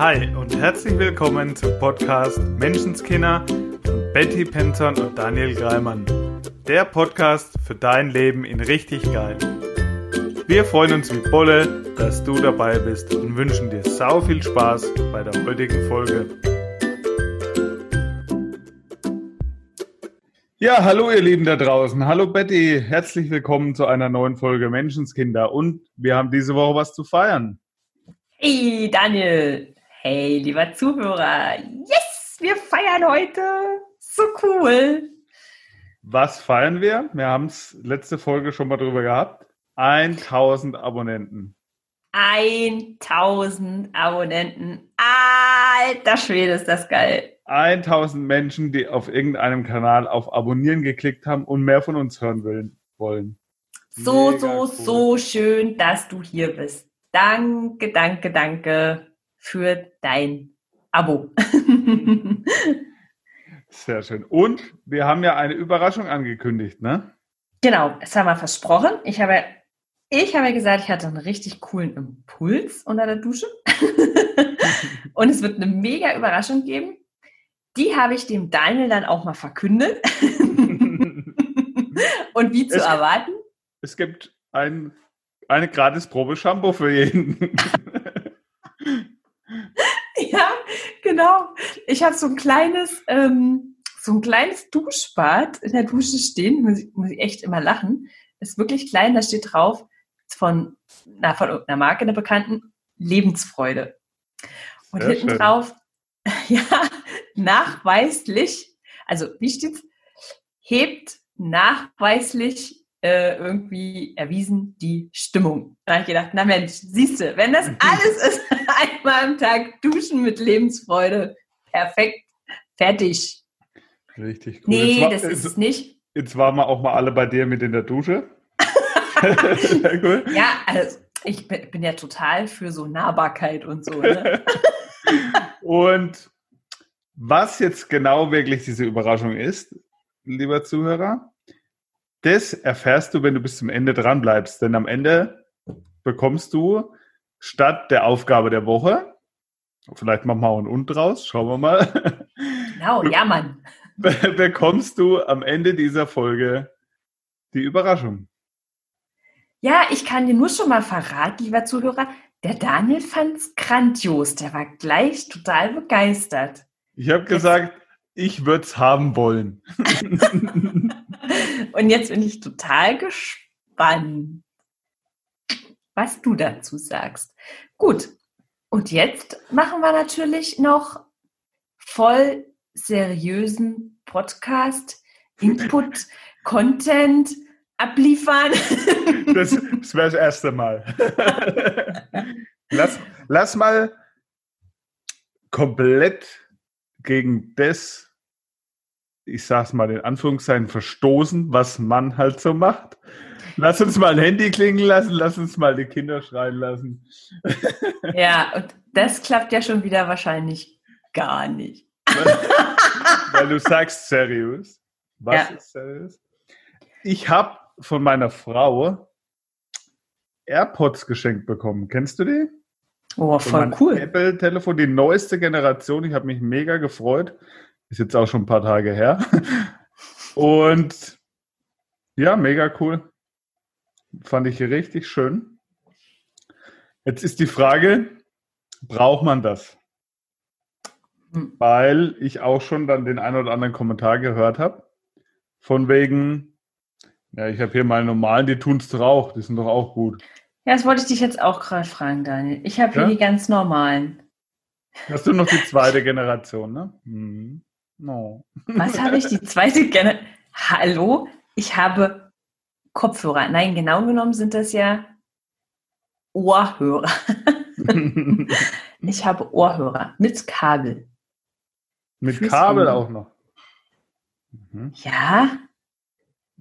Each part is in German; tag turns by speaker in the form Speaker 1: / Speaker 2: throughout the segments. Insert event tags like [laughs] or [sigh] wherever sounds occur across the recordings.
Speaker 1: Hi und herzlich willkommen zum Podcast Menschenskinder von Betty Penton und Daniel Greimann. Der Podcast für dein Leben in richtig geil. Wir freuen uns wie Bolle, dass du dabei bist und wünschen dir sau viel Spaß bei der heutigen Folge. Ja, hallo ihr Lieben da draußen. Hallo Betty, herzlich willkommen zu einer neuen Folge Menschenskinder. Und wir haben diese Woche was zu feiern.
Speaker 2: Hey Daniel, hey lieber Zuhörer, yes, wir feiern heute. So cool.
Speaker 1: Was feiern wir? Wir haben es letzte Folge schon mal drüber gehabt. 1000 Abonnenten.
Speaker 2: 1000 Abonnenten. Alter Schwede, ist das geil.
Speaker 1: 1000 Menschen, die auf irgendeinem Kanal auf Abonnieren geklickt haben und mehr von uns hören wollen.
Speaker 2: So, Mega so, cool. so schön, dass du hier bist. Danke, danke, danke für dein Abo. [laughs]
Speaker 1: Sehr schön. Und wir haben ja eine Überraschung angekündigt, ne?
Speaker 2: Genau, das haben wir versprochen. Ich habe, ich habe gesagt, ich hatte einen richtig coolen Impuls unter der Dusche. [laughs] Und es wird eine mega Überraschung geben. Die habe ich dem Daniel dann auch mal verkündet. [laughs] Und wie zu es, erwarten?
Speaker 1: Es gibt ein, eine gratis Probe Shampoo für jeden.
Speaker 2: ja, genau. Ich habe so ein kleines, ähm, so ein kleines Duschbad in der Dusche stehen. Muss ich, muss ich echt immer lachen. Ist wirklich klein. Da steht drauf von, na, von irgendeiner Marke, einer bekannten, Lebensfreude. Und Sehr hinten schön. drauf, [laughs] ja, nachweislich, also wie steht's? Hebt nachweislich äh, irgendwie erwiesen die Stimmung. Da habe ich gedacht, na Mensch, siehst du, wenn das [laughs] alles ist, [laughs] einmal am Tag duschen mit Lebensfreude, perfekt, fertig.
Speaker 1: Richtig
Speaker 2: cool. Nee, war, das ist es nicht.
Speaker 1: Jetzt waren wir auch mal alle bei dir mit in der Dusche. [laughs]
Speaker 2: Cool. Ja, also ich bin, ja total für so Nahbarkeit und so. Ne?
Speaker 1: und was jetzt genau wirklich diese Überraschung ist, lieber Zuhörer, das erfährst du, wenn du bis zum Ende dran bleibst. Denn am Ende bekommst du statt der Aufgabe der Woche, vielleicht machen wir auch ein Und draus, schauen wir mal. [laughs]
Speaker 2: Genau, ja, Mann.
Speaker 1: Bekommst du am Ende dieser Folge die Überraschung.
Speaker 2: Ja, ich kann dir nur schon mal verraten, lieber Zuhörer, der Daniel fand es grandios. Der war gleich total begeistert.
Speaker 1: Ich habe gesagt, ich würde es haben wollen. [laughs]
Speaker 2: Und jetzt bin ich total gespannt, was du dazu sagst. Gut. Und jetzt machen wir natürlich noch voll seriösen Podcast, Input, [laughs] Content abliefern.
Speaker 1: Das, das wäre das erste Mal. [laughs] Lass, lass mal komplett gegen das, ich sag's mal in Anführungszeichen, verstoßen, was man halt so macht. Lass uns mal ein Handy klingen lassen, lass uns mal die Kinder schreien lassen. [laughs]
Speaker 2: Ja, und das klappt ja schon wieder wahrscheinlich gar nicht.
Speaker 1: Weil [laughs] du sagst seriös. Was ja. ist seriös? Ich habe von meiner Frau AirPods geschenkt bekommen. Kennst du die?
Speaker 2: Oh, voll cool.
Speaker 1: Apple-Telefon, die neueste Generation. Ich habe mich mega gefreut. Ist jetzt auch schon ein paar Tage her. Und ja, mega cool. Fand ich richtig schön. Jetzt ist die Frage, braucht man das? Hm. Weil ich auch schon dann den einen oder anderen Kommentar gehört habe. Von wegen, ja, ich habe hier meine normalen, die tun es doch auch, die sind doch auch gut.
Speaker 2: Ja, das wollte ich dich jetzt auch gerade fragen, Daniel. Ich habe hier ja? die ganz normalen.
Speaker 1: Hast du noch die zweite Generation, ne? Hm. No.
Speaker 2: Was habe ich? Die zweite [laughs] Generation? Hallo? Ich habe Kopfhörer. Nein, genau genommen sind das ja Ohrhörer. [laughs] ich habe Ohrhörer mit Kabel.
Speaker 1: Mit Fürs Kabel auch noch?
Speaker 2: Mhm. Ja.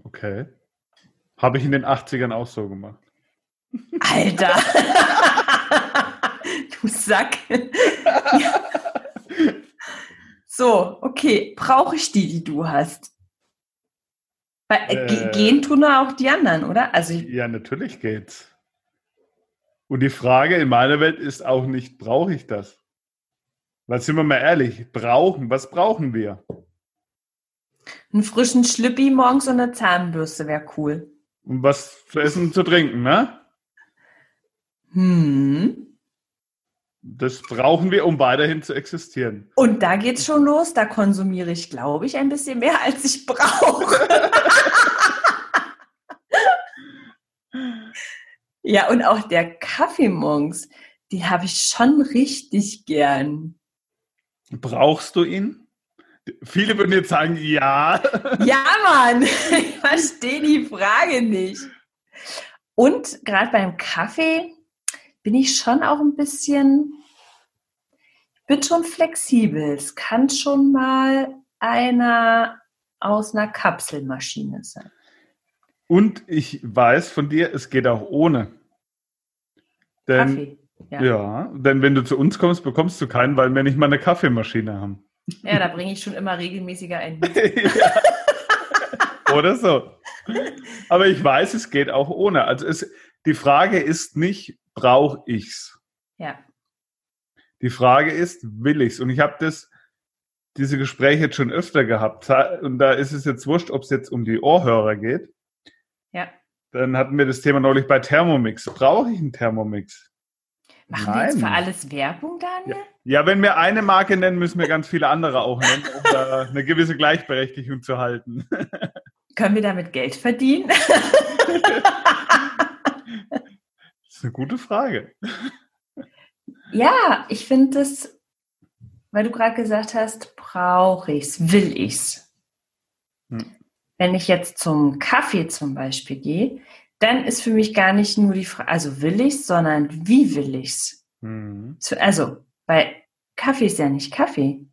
Speaker 1: Okay. Habe ich in den 80ern auch so gemacht.
Speaker 2: Alter! [laughs] du Sack! So, okay. Brauche ich die, die du hast? Weil, äh, äh, gehen tun auch die anderen, oder?
Speaker 1: Also ja, natürlich geht's. Und die Frage in meiner Welt ist auch nicht, brauche ich das? Was sind wir mal ehrlich? Brauchen, was brauchen wir?
Speaker 2: Einen frischen Schlippi morgens und eine Zahnbürste wäre cool.
Speaker 1: Und was zu essen und zu trinken, ne?
Speaker 2: Hm.
Speaker 1: Das brauchen wir, um weiterhin zu existieren.
Speaker 2: Und da geht's schon los. Da konsumiere ich, glaube ich, ein bisschen mehr, [laughs] als ich brauche. [laughs] ja, und auch der Kaffee morgens, die habe ich schon richtig gern.
Speaker 1: Brauchst du ihn? Viele würden jetzt sagen, ja. [laughs]
Speaker 2: Ja, Mann, ich verstehe die Frage nicht. Und gerade beim Kaffee bin ich schon auch ein bisschen, bin schon flexibel. Es kann schon mal einer aus einer Kapselmaschine sein.
Speaker 1: Und ich weiß von dir, es geht auch ohne. Denn, Kaffee. Ja. ja, denn wenn du zu uns kommst, bekommst du keinen, weil wir nicht mal eine Kaffeemaschine haben.
Speaker 2: Ja, da bringe ich schon immer regelmäßiger ein. [laughs]
Speaker 1: Oder so. Aber ich weiß, es geht auch ohne. Also es, die Frage ist nicht, brauche ich's?
Speaker 2: Ja.
Speaker 1: Die Frage ist, will ich's? Und ich habe das, diese Gespräche jetzt schon öfter gehabt. Und da ist es jetzt wurscht, ob es jetzt um die Ohrhörer geht.
Speaker 2: Ja.
Speaker 1: Dann hatten wir das Thema neulich bei Thermomix. Brauche ich einen Thermomix?
Speaker 2: Machen Nein. wir jetzt für alles Werbung, Daniel?
Speaker 1: Ja. ja. wenn wir eine Marke nennen, müssen wir ganz viele andere auch nennen, um da eine gewisse Gleichberechtigung zu halten.
Speaker 2: Können wir damit Geld verdienen? [laughs] das
Speaker 1: ist eine gute Frage.
Speaker 2: Ja, ich finde das, weil du gerade gesagt hast, brauche ich es, will ich es. Hm. Wenn ich jetzt zum Kaffee zum Beispiel gehe, dann ist für mich gar nicht nur die Frage, also will ich's, sondern wie will ich's? Mhm. Also bei Kaffee ist ja nicht Kaffee.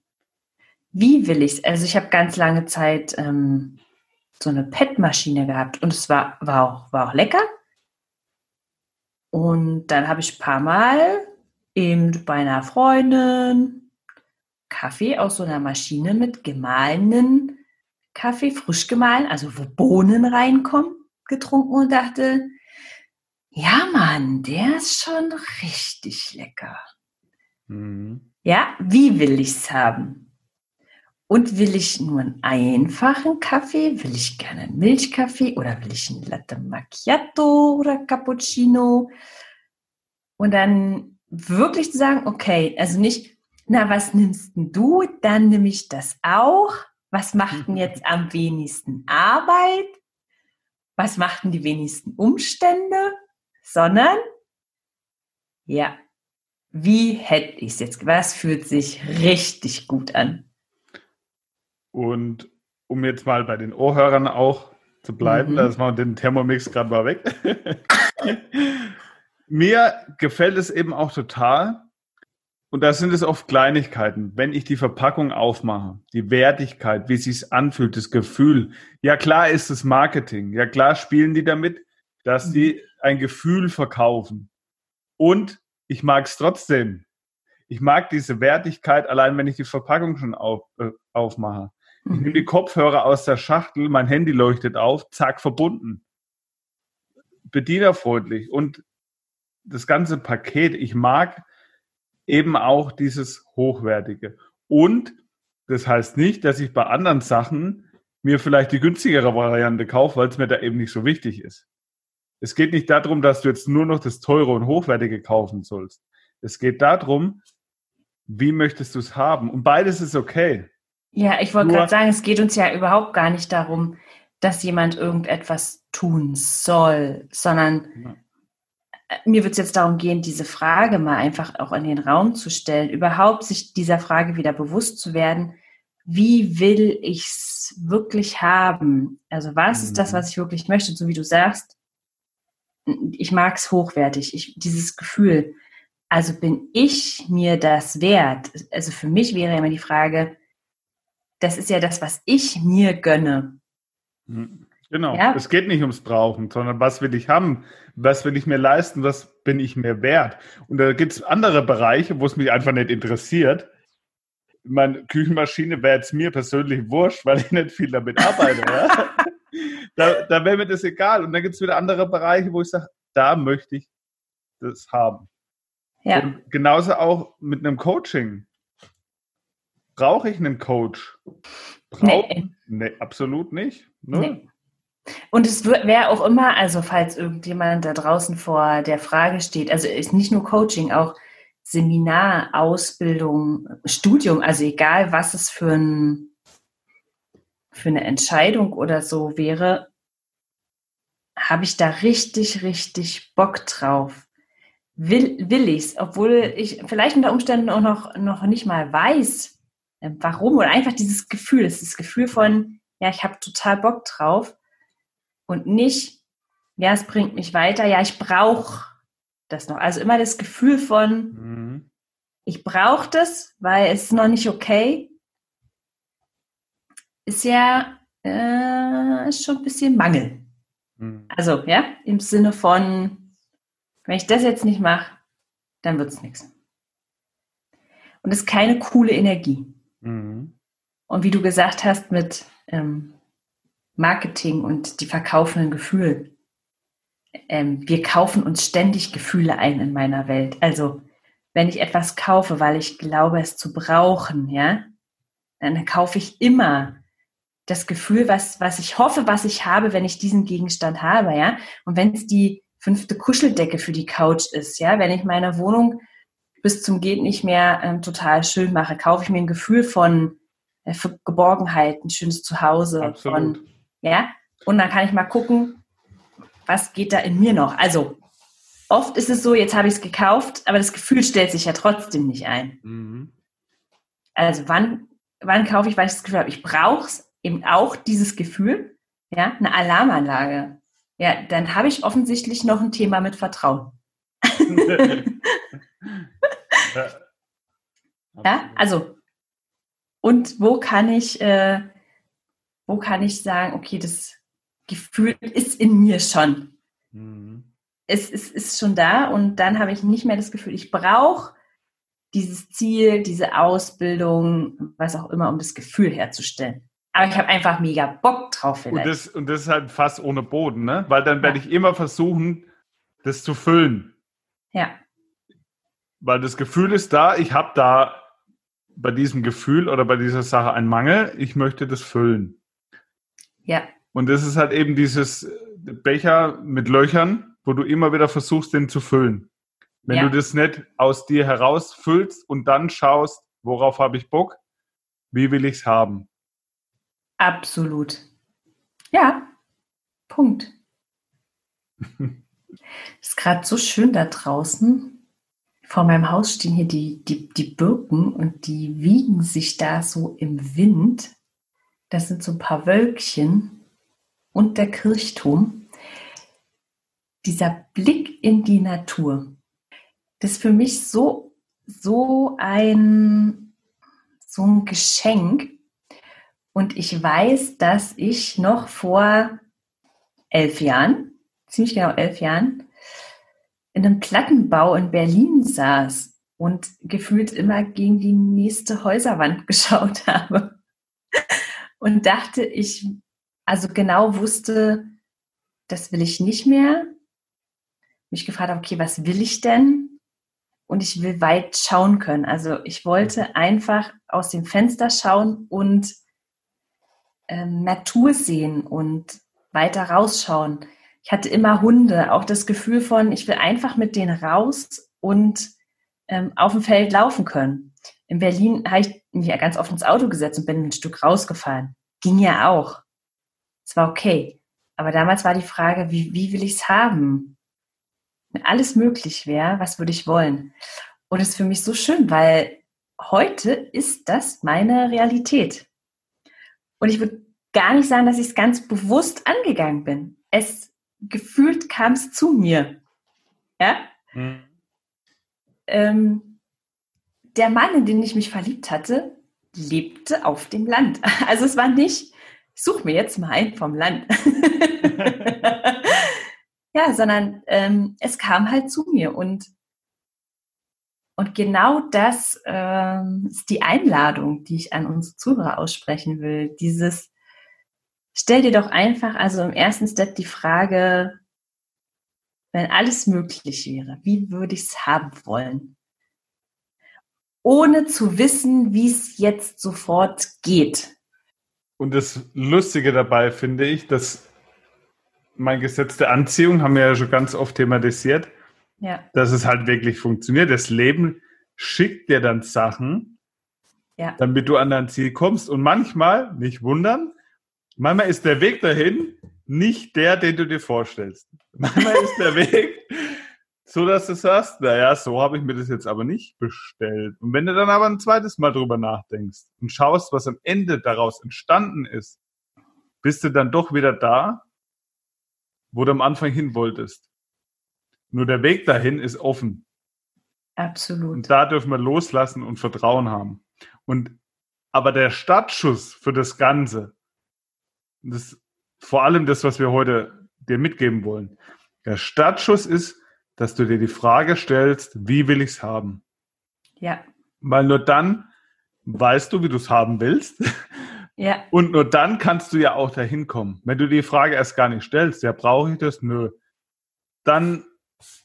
Speaker 2: Wie will ich's? Also ich habe ganz lange Zeit ähm, so eine PET-Maschine gehabt und es war, war, auch, war auch lecker. Und dann habe ich ein paar Mal eben bei einer Freundin Kaffee aus so einer Maschine mit gemahlenen Kaffee, frisch gemahlen, also wo Bohnen reinkommen getrunken und dachte, ja Mann, der ist schon richtig lecker. Mhm. Ja, wie will ich es haben? Und will ich nur einen einfachen Kaffee? Will ich gerne einen Milchkaffee oder will ich einen Latte Macchiato oder Cappuccino? Und dann wirklich zu sagen, okay, also nicht, na, was nimmst denn du? Dann nehme ich das auch. Was macht denn jetzt am wenigsten Arbeit? was machten die wenigsten Umstände, sondern ja, wie hätte ich es jetzt? Was fühlt sich richtig gut an?
Speaker 1: Und um jetzt mal bei den Ohrhörern auch zu bleiben, mhm. da ist mal den Thermomix gerade mal weg. [laughs] Mir gefällt es eben auch total, und da sind es oft Kleinigkeiten. Wenn ich die Verpackung aufmache, die Wertigkeit, wie es sich anfühlt, das Gefühl. Ja, klar ist es Marketing. Ja, klar spielen die damit, dass die mhm. ein Gefühl verkaufen. Und ich mag es trotzdem. Ich mag diese Wertigkeit, allein wenn ich die Verpackung schon auf, äh, aufmache. Ich nehme die mhm. Kopfhörer aus der Schachtel, mein Handy leuchtet auf, zack, verbunden. Bedienerfreundlich. Und das ganze Paket, ich mag eben auch dieses Hochwertige. Und das heißt nicht, dass ich bei anderen Sachen mir vielleicht die günstigere Variante kaufe, weil es mir da eben nicht so wichtig ist. Es geht nicht darum, dass du jetzt nur noch das teure und hochwertige kaufen sollst. Es geht darum, wie möchtest du es haben? Und beides ist okay.
Speaker 2: Ja, ich wollte gerade sagen, es geht uns ja überhaupt gar nicht darum, dass jemand irgendetwas tun soll, sondern ja mir wird es jetzt darum gehen, diese Frage mal einfach auch in den Raum zu stellen, überhaupt sich dieser Frage wieder bewusst zu werden, wie will ich es wirklich haben? Also was ist das, mhm. was ich wirklich möchte? So wie du sagst, ich mag es hochwertig, ich, dieses Gefühl. Also bin ich mir das wert? Also für mich wäre immer die Frage, das ist ja das, was ich mir gönne.
Speaker 1: Mhm. Genau. Ja? Es geht nicht ums Brauchen, sondern was will ich haben? Was will ich mir leisten? Was bin ich mir wert? Und da gibt es andere Bereiche, wo es mich einfach nicht interessiert. Meine Küchenmaschine wäre jetzt mir persönlich wurscht, weil ich nicht viel damit arbeite. ja? [laughs] Da, da wäre mir das egal. Und dann gibt es wieder andere Bereiche, wo ich sage, da möchte ich das haben. Ja. Und genauso auch mit einem Coaching. Brauche ich einen Coach? Brauch, nee. nee. absolut nicht. Nee.
Speaker 2: Und es wäre auch immer, also falls irgendjemand da draußen vor der Frage steht, also ist nicht nur Coaching, auch Seminar, Ausbildung, Studium, also egal was es für, ein, für eine Entscheidung oder so wäre, habe ich da richtig, richtig Bock drauf. Will, will ich's, obwohl ich vielleicht unter Umständen auch noch, noch nicht mal weiß, warum oder einfach dieses Gefühl, es ist das Gefühl von, ja, ich habe total Bock drauf und nicht, ja, es bringt mich weiter, ja, ich brauche das noch. Also immer das Gefühl von, mhm. ich brauche das, weil es ist noch nicht okay, ist ja äh, ist schon ein bisschen Mangel. Mhm. Also, ja, im Sinne von, wenn ich das jetzt nicht mache, dann wird es nichts. Und das ist keine coole Energie. Mhm. Und wie du gesagt hast, mit ähm, Marketing und die verkaufenden Gefühle. Ähm, wir kaufen uns ständig Gefühle ein in meiner Welt. Also, wenn ich etwas kaufe, weil ich glaube, es zu brauchen, ja, dann kaufe ich immer das Gefühl, was, was ich hoffe, was ich habe, wenn ich diesen Gegenstand habe, ja. Und wenn es die fünfte Kuscheldecke für die Couch ist, ja, wenn ich meine Wohnung bis zum geht nicht mehr ähm, total schön mache, kaufe ich mir ein Gefühl von äh, Geborgenheit, ein schönes Zuhause, Absolut. von ja, und dann kann ich mal gucken, was geht da in mir noch. Also oft ist es so, jetzt habe ich es gekauft, aber das Gefühl stellt sich ja trotzdem nicht ein. Mhm. Also wann, wann kaufe ich, weil ich das Gefühl habe, ich brauche es eben auch dieses Gefühl, ja, eine Alarmanlage. Ja, dann habe ich offensichtlich noch ein Thema mit Vertrauen. [laughs] [laughs] ja, also und wo kann ich äh, wo kann ich sagen, okay, das Gefühl ist in mir schon. Mhm. Es, es ist schon da und dann habe ich nicht mehr das Gefühl, ich brauche dieses Ziel, diese Ausbildung, was auch immer, um das Gefühl herzustellen. Aber ich habe einfach mega Bock drauf
Speaker 1: vielleicht. Und das, und das ist halt fast ohne Boden, ne? Weil dann werde ja. ich immer versuchen, das zu füllen.
Speaker 2: Ja.
Speaker 1: Weil das Gefühl ist da, ich habe da bei diesem Gefühl oder bei dieser Sache einen Mangel, ich möchte das füllen.
Speaker 2: Ja.
Speaker 1: Und das ist halt eben dieses Becher mit Löchern, wo du immer wieder versuchst, den zu füllen. Wenn ja. du das nicht aus dir herausfüllst und dann schaust, worauf habe ich Bock, wie will ich es haben?
Speaker 2: Absolut. Ja, Punkt. [laughs] Ist gerade so schön da draußen. Vor meinem Haus stehen hier die, die, die Birken und die wiegen sich da so im Wind. Das sind so ein paar Wölkchen und der Kirchturm. Dieser Blick in die Natur, das ist für mich so, so ein, so ein Geschenk. Und ich weiß, dass ich noch vor elf Jahren, ziemlich genau elf Jahren, in einem Plattenbau in Berlin saß und gefühlt immer gegen die nächste Häuserwand [laughs] geschaut habe und dachte, ich also genau wusste, das will ich nicht mehr. Mich gefragt habe, okay, was will ich denn? Und ich will weit schauen können. Also ich wollte einfach aus dem Fenster schauen und ähm, Natur sehen und weiter rausschauen. Ich hatte immer Hunde, auch das Gefühl von, ich will einfach mit denen raus und ähm, auf dem Feld laufen können. In Berlin habe ich mich ja ganz oft ins Auto gesetzt und bin ein Stück rausgefahren. Ging ja auch. Es war okay. Aber damals war die Frage, wie, wie will ich es haben? Wenn alles möglich wäre, was würde ich wollen? Und es ist für mich so schön, weil heute ist das meine Realität. Und ich würde gar nicht sagen, dass ich es ganz bewusst angegangen bin. Es gefühlt kam es zu mir. Ja? Mhm. Ähm, der Mann, in den ich mich verliebt hatte, lebte auf dem Land. [laughs] Also es war nicht, ich suche mir jetzt mal einen vom Land. [laughs] ja, sondern ähm, es kam halt zu mir und und genau das ähm, ist die Einladung, die ich an unsere Zuhörer aussprechen will. Dieses, stell dir doch einfach, also im ersten Step die Frage, wenn alles möglich wäre, wie würde ich es haben wollen? ohne zu wissen, wie es jetzt sofort geht.
Speaker 1: Und das Lustige dabei finde ich, dass mein Gesetz der Anziehung haben wir ja schon ganz oft thematisiert,
Speaker 2: Ja,
Speaker 1: dass es halt wirklich funktioniert. Das Leben schickt dir dann Sachen,
Speaker 2: ja,
Speaker 1: damit du an dein Ziel kommst. Und manchmal, nicht wundern, manchmal ist der Weg dahin nicht der, den du dir vorstellst. Manchmal ist der [laughs] Weg so, dass du sagst, naja, so habe ich mir das jetzt aber nicht bestellt. Und wenn du dann aber ein zweites Mal drüber nachdenkst und schaust, was am Ende daraus entstanden ist, bist du dann doch wieder da, wo du am Anfang hin wolltest. Nur der Weg dahin ist offen.
Speaker 2: absolut.
Speaker 1: Und da dürfen wir loslassen und Vertrauen haben. Und aber der Startschuss für das Ganze, das vor allem das, was wir heute dir mitgeben wollen, der Startschuss ist, dass du dir die Frage stellst, wie will ich es haben?
Speaker 2: Ja,
Speaker 1: Weil nur dann weißt du, wie du es haben willst.
Speaker 2: ja,
Speaker 1: Und nur dann kannst du ja auch dahin kommen. Wenn du die Frage erst gar nicht stellst, ja, brauche ich das? Nö. Dann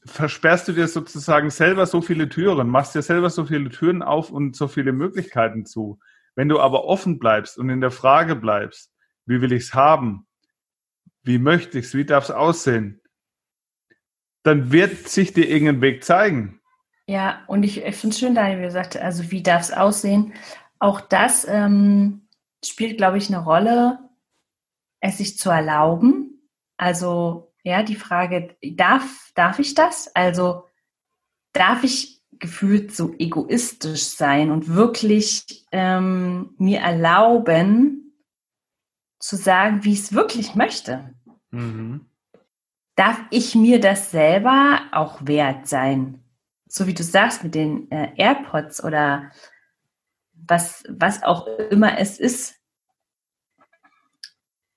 Speaker 1: versperrst du dir sozusagen selber so viele Türen, machst dir selber so viele Türen auf und so viele Möglichkeiten zu. Wenn du aber offen bleibst und in der Frage bleibst, wie will ich es haben? Wie möchte ich es? Wie darf es aussehen? Dann wird sich dir irgendein Weg zeigen.
Speaker 2: ja. Und ich, ich finde es schön, Daniel, wie gesagt, also wie darf es aussehen? Auch das ähm, spielt, glaube ich, eine Rolle, es sich zu erlauben. Also, ja, die Frage, darf, darf ich das? Also, darf ich gefühlt so egoistisch sein und wirklich ähm, mir erlauben, zu sagen, wie ich es wirklich möchte? Darf ich mir das selber auch wert sein? So wie du sagst mit den äh, AirPods oder was, was auch immer es ist.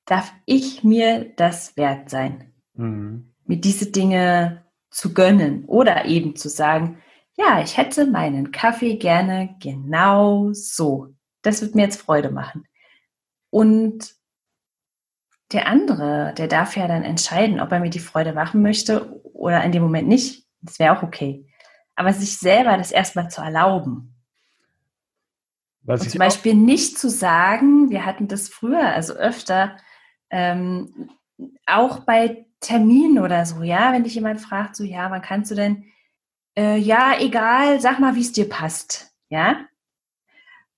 Speaker 2: Darf ich mir das wert sein?
Speaker 1: Mhm.
Speaker 2: mir diese Dinge zu gönnen oder eben zu sagen, ja, ich hätte meinen Kaffee gerne genau so. Das wird mir jetzt Freude machen. Und der andere, der darf ja dann entscheiden, ob er mir die Freude machen möchte oder in dem Moment nicht. Das wäre auch okay. Aber sich selber das erstmal zu erlauben.
Speaker 1: Was
Speaker 2: Und
Speaker 1: ich
Speaker 2: zum Beispiel nicht zu sagen, wir hatten das früher, also öfter, ähm, auch bei Terminen oder so, ja, wenn dich jemand fragt, so, ja, wann kannst du denn, äh, ja, egal, sag mal, wie es dir passt, ja.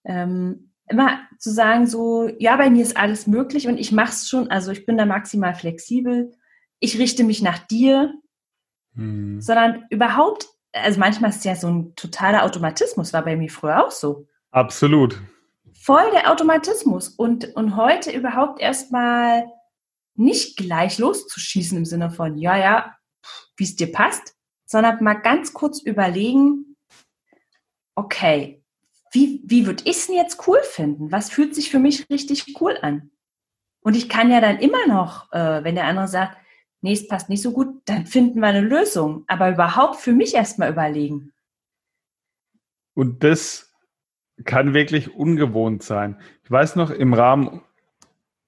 Speaker 2: Ähm, immer zu sagen, so, ja, bei mir ist alles möglich und ich mach's schon, also ich bin da maximal flexibel, ich richte mich nach dir,
Speaker 1: mhm.
Speaker 2: sondern überhaupt, also manchmal ist es ja so ein totaler Automatismus, war bei mir früher auch so
Speaker 1: Absolut.
Speaker 2: voll der Automatismus und, und heute überhaupt erstmal nicht gleich loszuschießen im Sinne von, ja, ja, wie es dir passt, sondern mal ganz kurz überlegen, okay, wie, wie würde ich es denn jetzt cool finden? Was fühlt sich für mich richtig cool an? Und ich kann ja dann immer noch, äh, wenn der andere sagt, nee, es passt nicht so gut, dann finden wir eine Lösung. Aber überhaupt für mich erstmal überlegen.
Speaker 1: Und das kann wirklich ungewohnt sein. Ich weiß noch, im Rahmen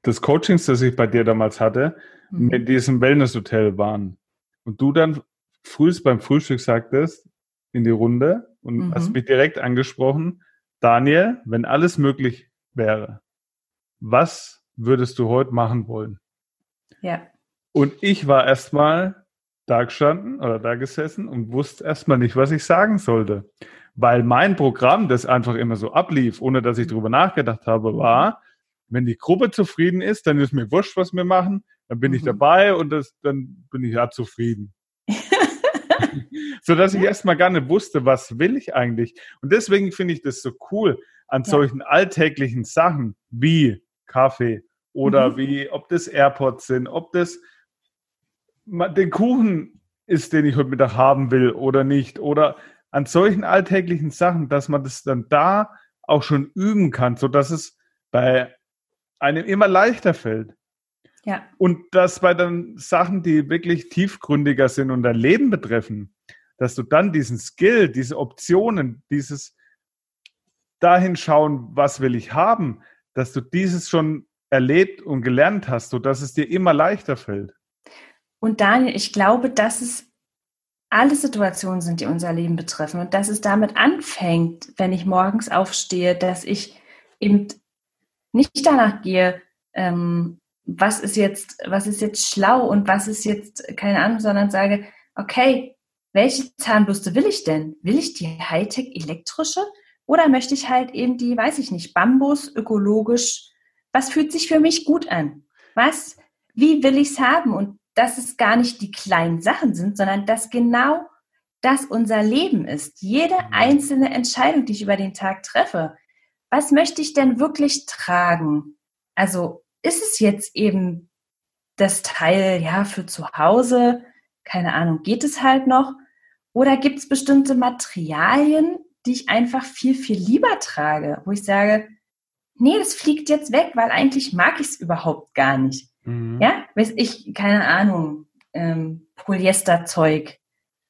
Speaker 1: des Coachings, das ich bei dir damals hatte,
Speaker 2: Mhm.
Speaker 1: mit diesem Wellnesshotel waren. Und du dann frühst beim Frühstück sagtest, in die Runde und
Speaker 2: Mhm.
Speaker 1: hast mich direkt angesprochen, Daniel, wenn alles möglich wäre, was würdest du heute machen wollen?
Speaker 2: Ja,
Speaker 1: Und ich war erstmal da gestanden oder da gesessen und wusste erstmal nicht, was ich sagen sollte. Weil mein Programm, das einfach immer so ablief, ohne dass ich drüber nachgedacht habe, war, wenn die Gruppe zufrieden ist, dann ist mir wurscht, was wir machen, dann bin ich
Speaker 2: Mhm.
Speaker 1: dabei und das, dann bin ich ja zufrieden. [laughs] [laughs] so dass ich erstmal gar nicht wusste, was will ich eigentlich. Und deswegen finde ich das so cool an
Speaker 2: Ja.
Speaker 1: solchen alltäglichen Sachen wie Kaffee oder
Speaker 2: Mhm.
Speaker 1: wie, ob das AirPods sind, ob das den Kuchen ist, den ich heute Mittag haben will oder nicht. Oder an solchen alltäglichen Sachen, dass man das dann da auch schon üben kann, sodass es bei einem immer leichter fällt.
Speaker 2: Ja,
Speaker 1: Und dass bei den Sachen, die wirklich tiefgründiger sind und dein Leben betreffen, dass du dann diesen Skill, diese Optionen, dieses dahin schauen, was will ich haben, dass du dieses schon erlebt und gelernt hast, sodass es dir immer leichter fällt.
Speaker 2: Und Daniel, ich glaube, das ist alle Situationen sind, die unser Leben betreffen und dass es damit anfängt, wenn ich morgens aufstehe, dass ich eben nicht danach gehe, ähm, was ist jetzt, was ist jetzt schlau und was ist jetzt keine Ahnung, sondern sage, okay, welche Zahnbürste will ich denn? Will ich die Hightech elektrische oder möchte ich halt eben die, weiß ich nicht, Bambus, ökologisch? Was fühlt sich für mich gut an? Was, wie will ich es haben? Und dass es gar nicht die kleinen Sachen sind, sondern dass genau das unser Leben ist. Jede einzelne Entscheidung, die ich über den Tag treffe. Was möchte ich denn wirklich tragen? Also ist es jetzt eben das Teil, ja, für zu Hause? Keine Ahnung, geht es halt noch? Oder gibt es bestimmte Materialien, die ich einfach viel, viel lieber trage, wo ich sage, nee, das fliegt jetzt weg, weil eigentlich mag ich es überhaupt gar nicht. Mhm. Ja, weiß ich, keine Ahnung, ähm, Polyesterzeug,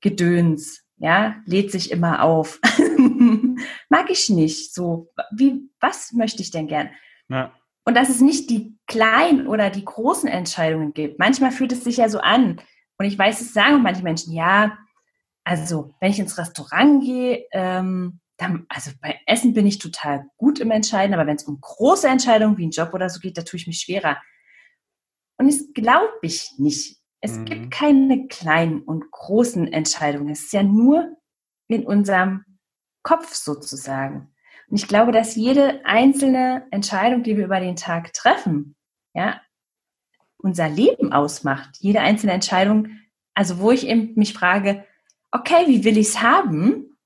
Speaker 2: Gedöns, ja, lädt sich immer auf. [laughs] mag ich nicht. So, wie, was möchte ich denn gern? Ja. Und dass es nicht die kleinen oder die großen Entscheidungen gibt. Manchmal fühlt es sich ja so an. Und ich weiß, es sagen manche Menschen, ja, also wenn ich ins Restaurant gehe, ähm, dann, also bei Essen bin ich total gut im Entscheiden, aber wenn es um große Entscheidungen wie ein Job oder so geht, da tue ich mich schwerer. Und das glaube ich nicht. Es mhm. gibt keine kleinen und großen Entscheidungen. Es ist ja nur in unserem Kopf sozusagen. Und ich glaube, dass jede einzelne Entscheidung, die wir über den Tag treffen, ja, unser Leben ausmacht. Jede einzelne Entscheidung, also wo ich eben mich frage, okay, wie will ich es haben?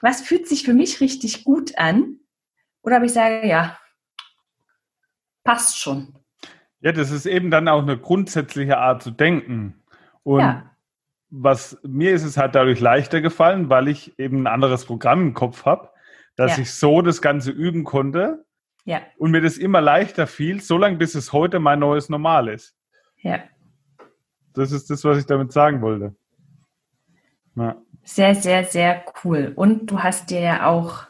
Speaker 2: Was fühlt sich für mich richtig gut an? Oder ob ich sage, ja, passt schon.
Speaker 1: Ja, das ist eben dann auch eine grundsätzliche Art zu denken. Und ja. was mir ist es halt dadurch leichter gefallen, weil ich eben ein anderes Programm im Kopf habe, dass ja. ich so das Ganze üben konnte. Ja. Und mir das immer leichter fiel, solange bis es heute mein neues Normal ist. Ja. Das ist das, was ich damit sagen wollte.
Speaker 2: Ja. Sehr, sehr, sehr cool. Und du hast dir ja auch,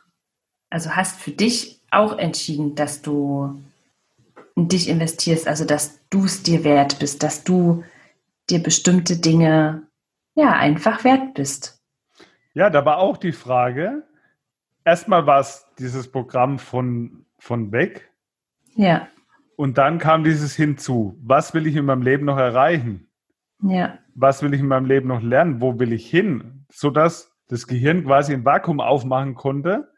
Speaker 2: also hast für dich auch entschieden, dass du in dich investierst, also dass du es dir wert bist, dass du dir bestimmte Dinge ja einfach wert bist.
Speaker 1: Ja, da war auch die Frage, erstmal war es dieses Programm von, von weg. Ja. Und dann kam dieses hinzu. Was will ich in meinem Leben noch erreichen? Ja. Was will ich in meinem Leben noch lernen? Wo will ich hin? Sodass das Gehirn quasi ein Vakuum aufmachen konnte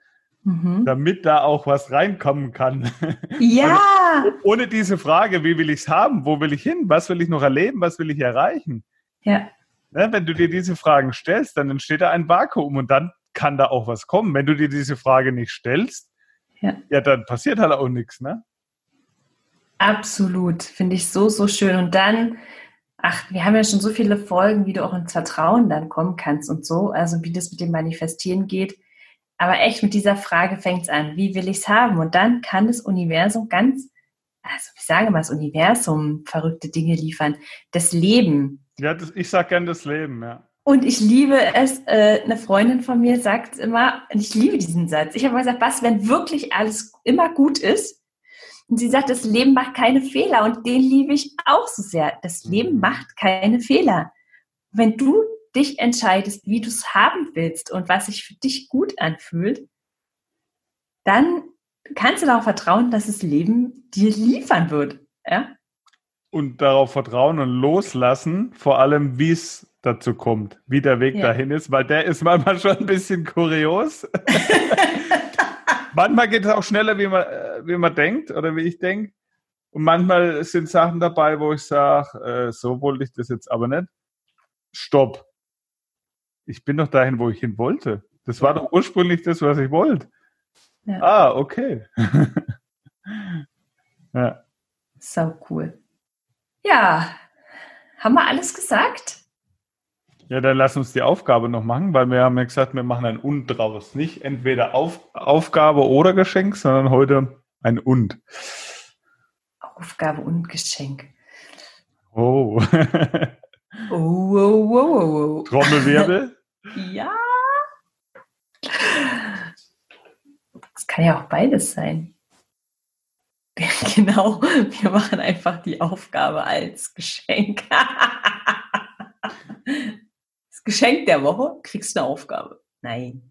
Speaker 1: mhm. damit da auch was reinkommen kann. Ja. [laughs] Also, ohne diese Frage, wie will ich es haben? Wo will ich hin? Was will ich noch erleben? Was will ich erreichen? Ja. Ne, wenn du dir diese Fragen stellst, dann entsteht da ein Vakuum und dann kann da auch was kommen. Wenn du dir diese Frage nicht stellst, ja, ja dann passiert halt auch nichts, ne?
Speaker 2: Absolut, finde ich so, so schön. Und dann, ach, wir haben ja schon so viele Folgen, wie du auch ins Vertrauen dann kommen kannst und so, also wie das mit dem Manifestieren geht. Aber echt mit dieser Frage fängt es an, wie will ich es haben? Und dann kann das Universum ganz, also ich sage mal, das Universum verrückte Dinge liefern. Das Leben.
Speaker 1: Ja, das, ich sage gern das Leben, ja.
Speaker 2: Und ich liebe es, äh, eine Freundin von mir sagt immer, und ich liebe diesen Satz. Ich habe mal gesagt, was, wenn wirklich alles immer gut ist? Und sie sagt, das Leben macht keine Fehler und den liebe ich auch so sehr. Das Leben mhm. macht keine Fehler. Wenn du dich entscheidest, wie du es haben willst und was sich für dich gut anfühlt, dann kannst du darauf vertrauen, dass das Leben dir liefern wird. Ja?
Speaker 1: Und darauf vertrauen und loslassen, vor allem, wie es dazu kommt, wie der Weg ja. dahin ist, weil der ist manchmal schon ein bisschen kurios. manchmal geht es auch schneller, wie man, äh, wie man denkt oder wie ich denke. Und manchmal sind Sachen dabei, wo ich sage, äh, so wollte ich das jetzt aber nicht. Stopp ich bin doch dahin, wo ich hin wollte. Das war doch ursprünglich das, was ich wollte. Ja. Ah, okay. [laughs]
Speaker 2: ja. So cool. Ja, haben wir alles gesagt?
Speaker 1: Ja, dann lass uns die Aufgabe noch machen, weil wir haben ja gesagt, wir machen ein Und draus. Nicht entweder Auf, Aufgabe oder Geschenk, sondern heute ein Und.
Speaker 2: Aufgabe und Geschenk.
Speaker 1: Oh.
Speaker 2: oh, oh, oh, oh, oh.
Speaker 1: Trommelwirbel. [laughs]
Speaker 2: Ja. Es kann ja auch beides sein. [laughs] Genau, wir machen einfach die Aufgabe als Geschenk. [laughs] Geschenk der Woche, kriegst du eine Aufgabe. Nein.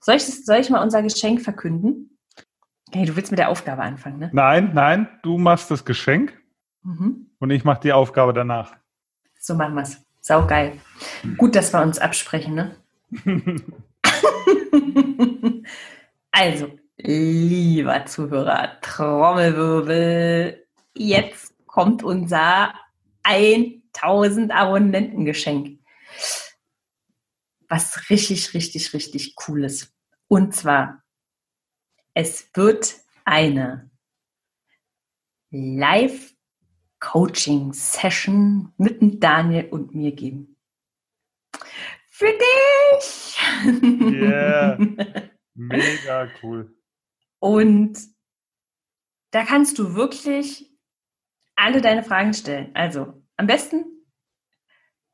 Speaker 2: Soll ich, das, soll ich mal unser Geschenk verkünden? Hey, du willst mit der Aufgabe anfangen, ne?
Speaker 1: Nein, nein, du machst das Geschenk mhm. und ich mache die Aufgabe danach.
Speaker 2: So machen wir es. Sau geil. Gut, dass wir uns absprechen, ne? [laughs] also, lieber Zuhörer, Trommelwirbel, jetzt kommt unser 1000 Abonnentengeschenk. Was richtig, richtig, richtig cooles. Und zwar, es wird eine Live-Coaching-Session mit Daniel und mir geben. Für dich!
Speaker 1: Yeah. [laughs] Mega cool.
Speaker 2: Und da kannst du wirklich alle deine Fragen stellen. Also am besten,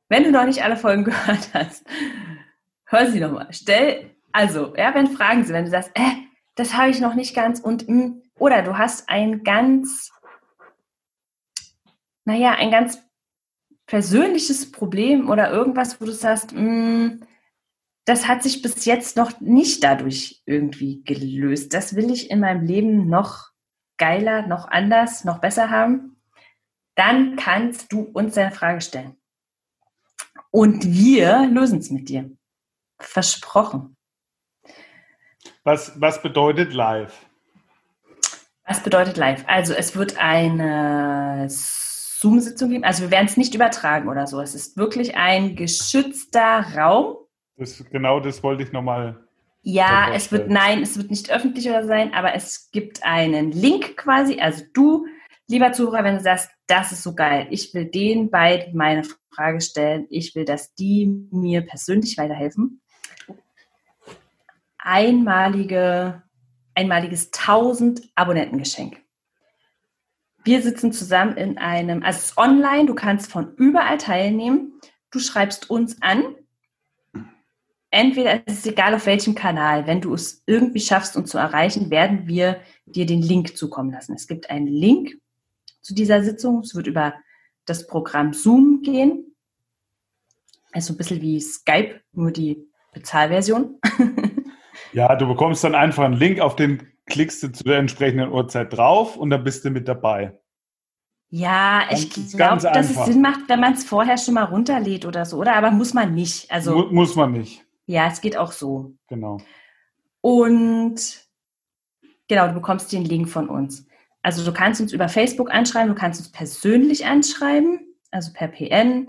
Speaker 2: wenn du noch nicht alle Folgen [laughs] gehört hast, hör sie nochmal. Stell, also, ja, wenn Fragen sind, wenn du sagst, äh, das habe ich noch nicht ganz und mh, hm, oder du hast ein ganz, naja, ein ganz persönliches Problem oder irgendwas, wo du sagst, mh, hm, das hat sich bis jetzt noch nicht dadurch irgendwie gelöst. Das will ich in meinem Leben noch geiler, noch anders, noch besser haben. Dann kannst du uns deine Frage stellen. Und wir lösen es mit dir. Versprochen.
Speaker 1: Was, was bedeutet live?
Speaker 2: Was bedeutet live? Also es wird eine Zoom-Sitzung geben. Also wir werden es nicht übertragen oder so. Es ist wirklich ein geschützter Raum
Speaker 1: das, genau das wollte ich nochmal.
Speaker 2: Ja, es wird, nein, es wird nicht öffentlich oder sein, aber es gibt einen Link quasi. Also du, lieber Zuhörer, wenn du sagst, das ist so geil, ich will den beiden meine Frage stellen, ich will, dass die mir persönlich weiterhelfen. Einmalige, einmaliges 1000 Abonnentengeschenk. Wir sitzen zusammen in einem, also es ist online, du kannst von überall teilnehmen. Du schreibst uns an entweder es ist egal auf welchem Kanal, wenn du es irgendwie schaffst, uns zu erreichen, werden wir dir den Link zukommen lassen. Es gibt einen Link zu dieser Sitzung. Es wird über das Programm Zoom gehen. Also ein bisschen wie Skype, nur die Bezahlversion. [laughs]
Speaker 1: ja, du bekommst dann einfach einen Link, auf den klickst du zu der entsprechenden Uhrzeit drauf und dann bist du mit dabei.
Speaker 2: Ja, ich glaube, dass es Sinn macht, wenn man es vorher schon mal runterlädt oder so, oder? Aber muss man nicht. Also,
Speaker 1: Mu muss man nicht.
Speaker 2: Ja, es geht auch so.
Speaker 1: Genau.
Speaker 2: Und genau, du bekommst den Link von uns. Also du kannst uns über Facebook anschreiben, du kannst uns persönlich anschreiben, also per PN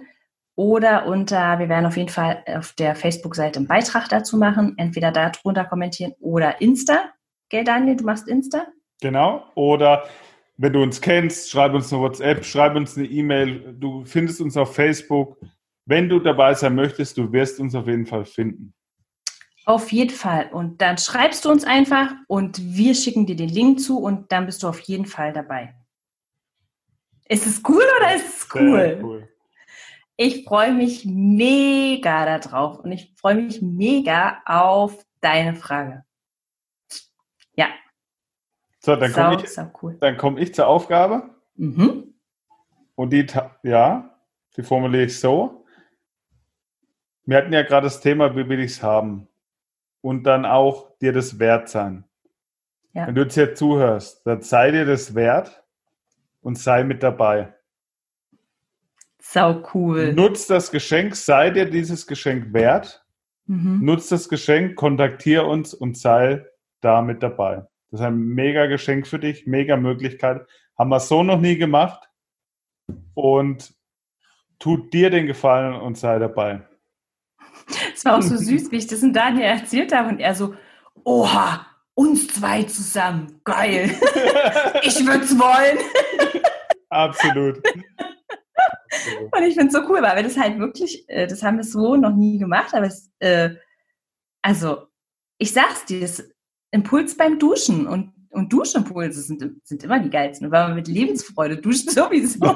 Speaker 2: oder unter, wir werden auf jeden Fall auf der Facebook-Seite einen Beitrag dazu machen, entweder darunter kommentieren oder Insta. Gell, Daniel, du machst Insta?
Speaker 1: Genau. Oder wenn du uns kennst, schreib uns eine WhatsApp, schreib uns eine E-Mail. Du findest uns auf Facebook. Wenn du dabei sein möchtest, du wirst uns auf jeden Fall finden.
Speaker 2: Auf jeden Fall. Und dann schreibst du uns einfach und wir schicken dir den Link zu und dann bist du auf jeden Fall dabei. Ist es cool oder ist es cool? cool. Ich freue mich mega darauf und ich freue mich mega auf deine Frage. Ja.
Speaker 1: So, dann komme ich, cool. komm ich zur Aufgabe. Mhm. Und die, ja, die formuliere ich so. Wir hatten ja gerade das Thema, wie will ich es haben? Und dann auch dir das wert sein. Ja. Wenn du jetzt hier zuhörst, dann sei dir das wert und sei mit dabei.
Speaker 2: Sau cool.
Speaker 1: Nutz das Geschenk, sei dir dieses Geschenk wert. Mhm. Nutz das Geschenk, kontaktiere uns und sei da mit dabei. Das ist ein mega Geschenk für dich, mega Möglichkeit. Haben wir so noch nie gemacht. Und tut dir den Gefallen und sei dabei.
Speaker 2: Es war auch so [laughs] süß, wie ich das in Daniel erzählt habe und er so, oha, uns zwei zusammen, geil. [laughs] ich würde es wollen.
Speaker 1: Absolut.
Speaker 2: Und ich finde es so cool, weil wir das halt wirklich, äh, das haben wir so noch nie gemacht, aber es, äh, also, ich sag's dir, das Impuls beim Duschen und, und Duschimpulse sind, sind immer die geilsten, weil man mit Lebensfreude duscht sowieso. [laughs]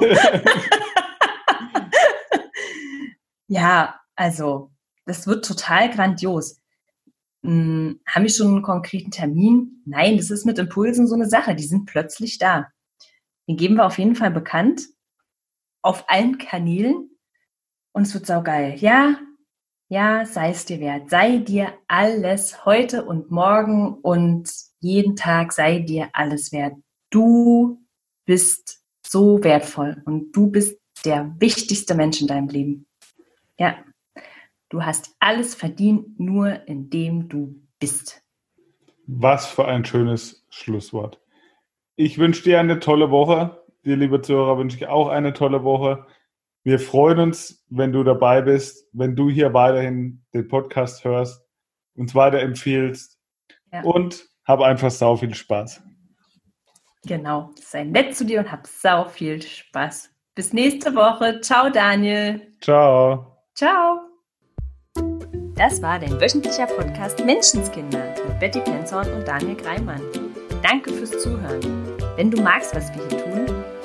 Speaker 2: ja, also, das wird total grandios. Hm, haben wir schon einen konkreten Termin? Nein, das ist mit Impulsen so eine Sache. Die sind plötzlich da. Den geben wir auf jeden Fall bekannt. Auf allen Kanälen. Und es wird saugeil. Ja, Ja, sei es dir wert. Sei dir alles heute und morgen und jeden Tag sei dir alles wert. Du bist so wertvoll und du bist der wichtigste Mensch in deinem Leben. Ja, du hast alles verdient, nur indem du bist.
Speaker 1: Was für ein schönes Schlusswort. Ich wünsche dir eine tolle Woche. Dir, liebe Zuhörer, wünsche ich auch eine tolle Woche. Wir freuen uns, wenn du dabei bist, wenn du hier weiterhin den Podcast hörst, uns weiterempfiehlst ja. und hab einfach sau viel Spaß.
Speaker 2: Genau, sei nett zu dir und hab sau viel Spaß. Bis nächste Woche. Ciao, Daniel.
Speaker 1: Ciao.
Speaker 2: Ciao. Das war dein wöchentlicher Podcast Menschenskinder mit Betty Penzorn und Daniel Greimann. Danke fürs Zuhören. Wenn du magst, was wir hier tun,